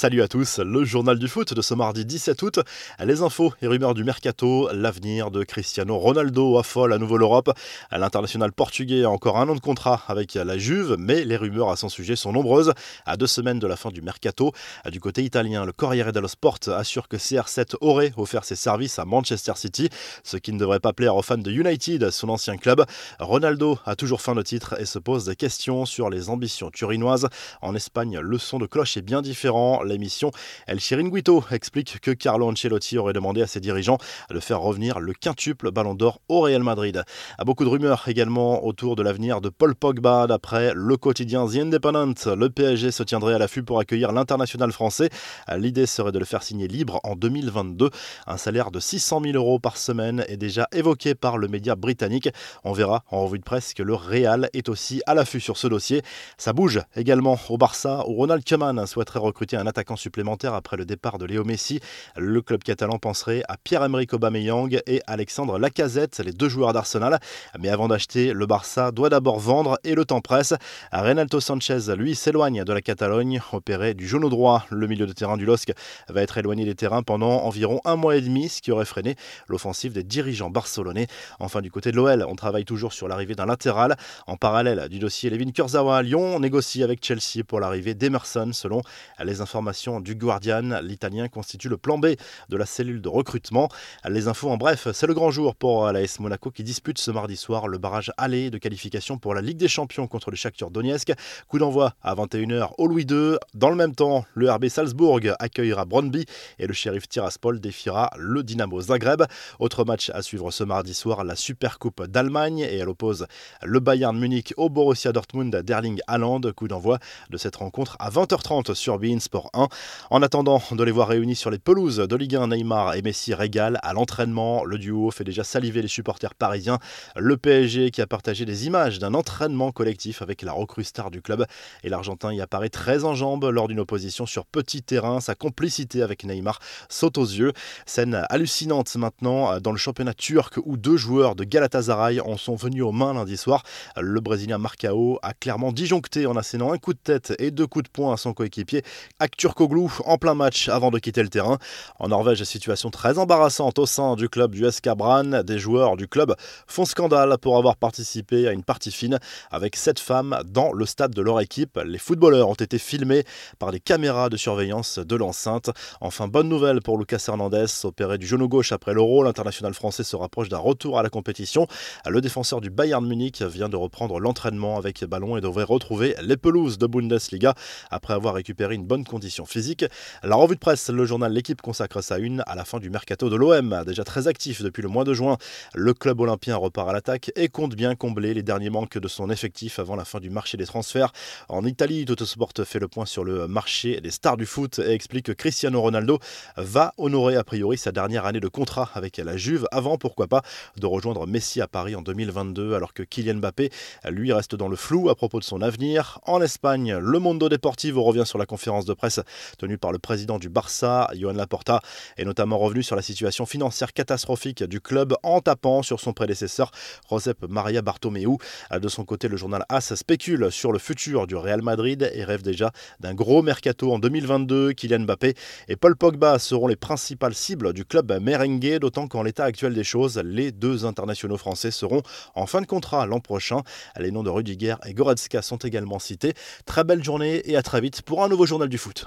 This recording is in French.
Salut à tous, le journal du foot de ce mardi 17 août. Les infos et rumeurs du mercato, l'avenir de Cristiano Ronaldo affole à nouveau l'Europe. L'international portugais a encore un an de contrat avec la Juve, mais les rumeurs à son sujet sont nombreuses. À deux semaines de la fin du mercato, du côté italien, le Corriere dello Sport assure que CR7 aurait offert ses services à Manchester City, ce qui ne devrait pas plaire aux fans de United, son ancien club. Ronaldo a toujours faim de titre et se pose des questions sur les ambitions turinoises. En Espagne, le son de cloche est bien différent. L'émission El Chiringuito explique que Carlo Ancelotti aurait demandé à ses dirigeants de faire revenir le quintuple Ballon d'Or au Real Madrid. A beaucoup de rumeurs également autour de l'avenir de Paul Pogba. D'après le quotidien The Independent, le PSG se tiendrait à l'affût pour accueillir l'international français. L'idée serait de le faire signer libre en 2022. Un salaire de 600 000 euros par semaine est déjà évoqué par le média britannique. On verra en revue de presse que le Real est aussi à l'affût sur ce dossier. Ça bouge également au Barça où Ronald Koeman souhaiterait recruter un attaquant supplémentaire après le départ de Léo Messi. Le club catalan penserait à Pierre-Emerick Aubameyang et Alexandre Lacazette, les deux joueurs d'Arsenal. Mais avant d'acheter, le Barça doit d'abord vendre et le temps presse. Renato Sanchez, lui, s'éloigne de la Catalogne. Opéré du genou droit, le milieu de terrain du LOSC va être éloigné des terrains pendant environ un mois et demi, ce qui aurait freiné l'offensive des dirigeants barcelonais. Enfin, du côté de l'OL, on travaille toujours sur l'arrivée d'un latéral. En parallèle du dossier Levin Kurzawa à Lyon, on négocie avec Chelsea pour l'arrivée d'Emerson. Selon les informations du Guardian, l'Italien constitue le plan B de la cellule de recrutement. Les infos en bref, c'est le grand jour pour l'AS Monaco qui dispute ce mardi soir le barrage aller de qualification pour la Ligue des Champions contre le Shakhtar Donetsk. Coup d'envoi à 21h au Louis II. Dans le même temps, le RB Salzbourg accueillera Brøndby et le shérif Tiraspol défiera le Dynamo Zagreb. Autre match à suivre ce mardi soir, la Supercoupe d'Allemagne et elle oppose le Bayern Munich au Borussia Dortmund d'Erling Haaland. Coup d'envoi de cette rencontre à 20h30 sur Bein Sport 1. En attendant de les voir réunis sur les pelouses de Ligue 1, Neymar et Messi régalent à l'entraînement. Le duo fait déjà saliver les supporters parisiens. Le PSG qui a partagé des images d'un entraînement collectif avec la recrue star du club et l'Argentin y apparaît très en jambes lors d'une opposition sur petit terrain. Sa complicité avec Neymar saute aux yeux. Scène hallucinante maintenant dans le championnat turc où deux joueurs de Galatasaray en sont venus aux mains lundi soir. Le Brésilien Marcao a clairement disjoncté en assénant un coup de tête et deux coups de poing à son coéquipier Akturkoglu en plein match avant de quitter le terrain. En Norvège, situation très embarrassante au sein du club du SK Brann. Des joueurs du club font scandale pour avoir participé à une partie fine avec sept femmes dans le stade de leur équipe. Les footballeurs ont été filmés par les caméras de surveillance de l'enceinte. Enfin, bonne nouvelle pour Lucas Hernandez, opéré du genou gauche après l'Euro. L'international français se rapproche d'un retour à la compétition. Le défenseur du Bayern Munich vient de reprendre l'entraînement avec ballon et devrait retrouver les pelouses de Bundesliga après avoir récupéré une bonne condition physique. La revue de presse, le journal L'équipe consacre sa une à la fin du mercato de l'OM, déjà très actif depuis le mois de juin. Le club olympien repart à l'attaque et compte bien combler les derniers manques de son effectif avant la fin du marché des transferts. En Italie, Sport fait le point sur le marché des stars du foot et explique que Cristiano Ronaldo va honorer a priori sa dernière année de contrat avec la Juve avant, pourquoi pas, de rejoindre Messi à Paris en 2022 alors que Kylian Mbappé, lui, reste dans le flou à propos de son avenir. En Espagne, le Mondo Deportivo revient sur la conférence de presse tenue par le président du Barça, Johan Laporta, est notamment revenu sur la situation financière catastrophique du club en tapant sur son prédécesseur, Josep Maria Bartomeu. De son côté, le journal AS spécule sur le futur du Real Madrid et rêve déjà d'un gros mercato en 2022. Kylian Mbappé et Paul Pogba seront les principales cibles du club merengue, d'autant qu'en l'état actuel des choses, les deux internationaux français seront en fin de contrat l'an prochain. Les noms de Rudiger et Goretzka sont également cités. Très belle journée et à très vite pour un nouveau journal du foot.